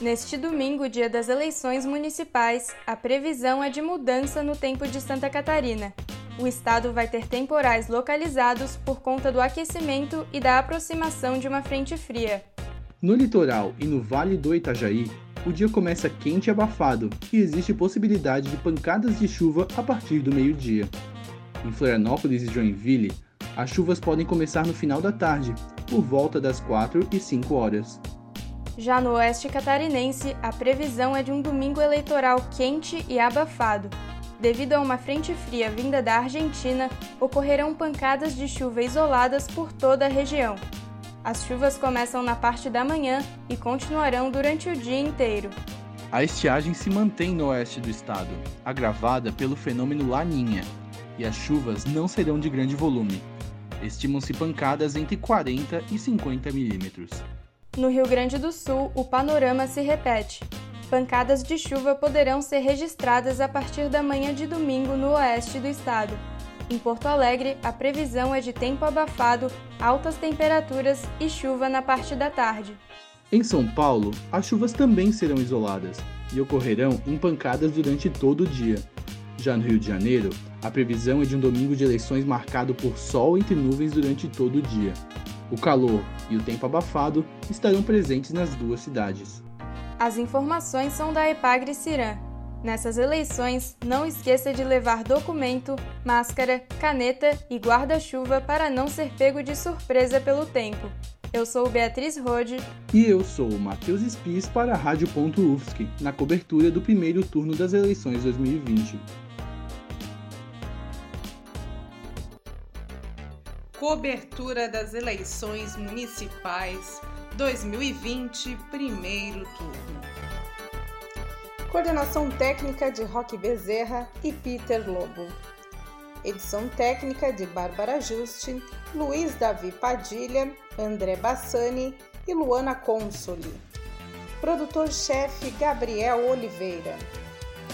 Neste domingo, dia das eleições municipais, a previsão é de mudança no tempo de Santa Catarina. O estado vai ter temporais localizados por conta do aquecimento e da aproximação de uma frente fria. No litoral e no Vale do Itajaí, o dia começa quente e abafado e existe possibilidade de pancadas de chuva a partir do meio-dia. Em Florianópolis e Joinville, as chuvas podem começar no final da tarde, por volta das 4 e 5 horas. Já no oeste catarinense, a previsão é de um domingo eleitoral quente e abafado. Devido a uma frente fria vinda da Argentina, ocorrerão pancadas de chuva isoladas por toda a região. As chuvas começam na parte da manhã e continuarão durante o dia inteiro. A estiagem se mantém no oeste do estado, agravada pelo fenômeno Laninha, e as chuvas não serão de grande volume. Estimam-se pancadas entre 40 e 50 milímetros. No Rio Grande do Sul, o panorama se repete. Pancadas de chuva poderão ser registradas a partir da manhã de domingo no oeste do estado. Em Porto Alegre, a previsão é de tempo abafado, altas temperaturas e chuva na parte da tarde. Em São Paulo, as chuvas também serão isoladas e ocorrerão em pancadas durante todo o dia. Já no Rio de Janeiro, a previsão é de um domingo de eleições marcado por sol entre nuvens durante todo o dia. O calor e o tempo abafado estarão presentes nas duas cidades. As informações são da Epagre Ciran. Nessas eleições, não esqueça de levar documento, máscara, caneta e guarda-chuva para não ser pego de surpresa pelo tempo. Eu sou Beatriz Rode. E eu sou o Matheus Spis para a Rádio.UFSC, na cobertura do primeiro turno das eleições 2020. Cobertura das eleições municipais 2020, primeiro turno. Coordenação técnica de Roque Bezerra e Peter Lobo. Edição técnica de Bárbara Juste, Luiz Davi Padilha, André Bassani e Luana Consoli. Produtor-chefe Gabriel Oliveira.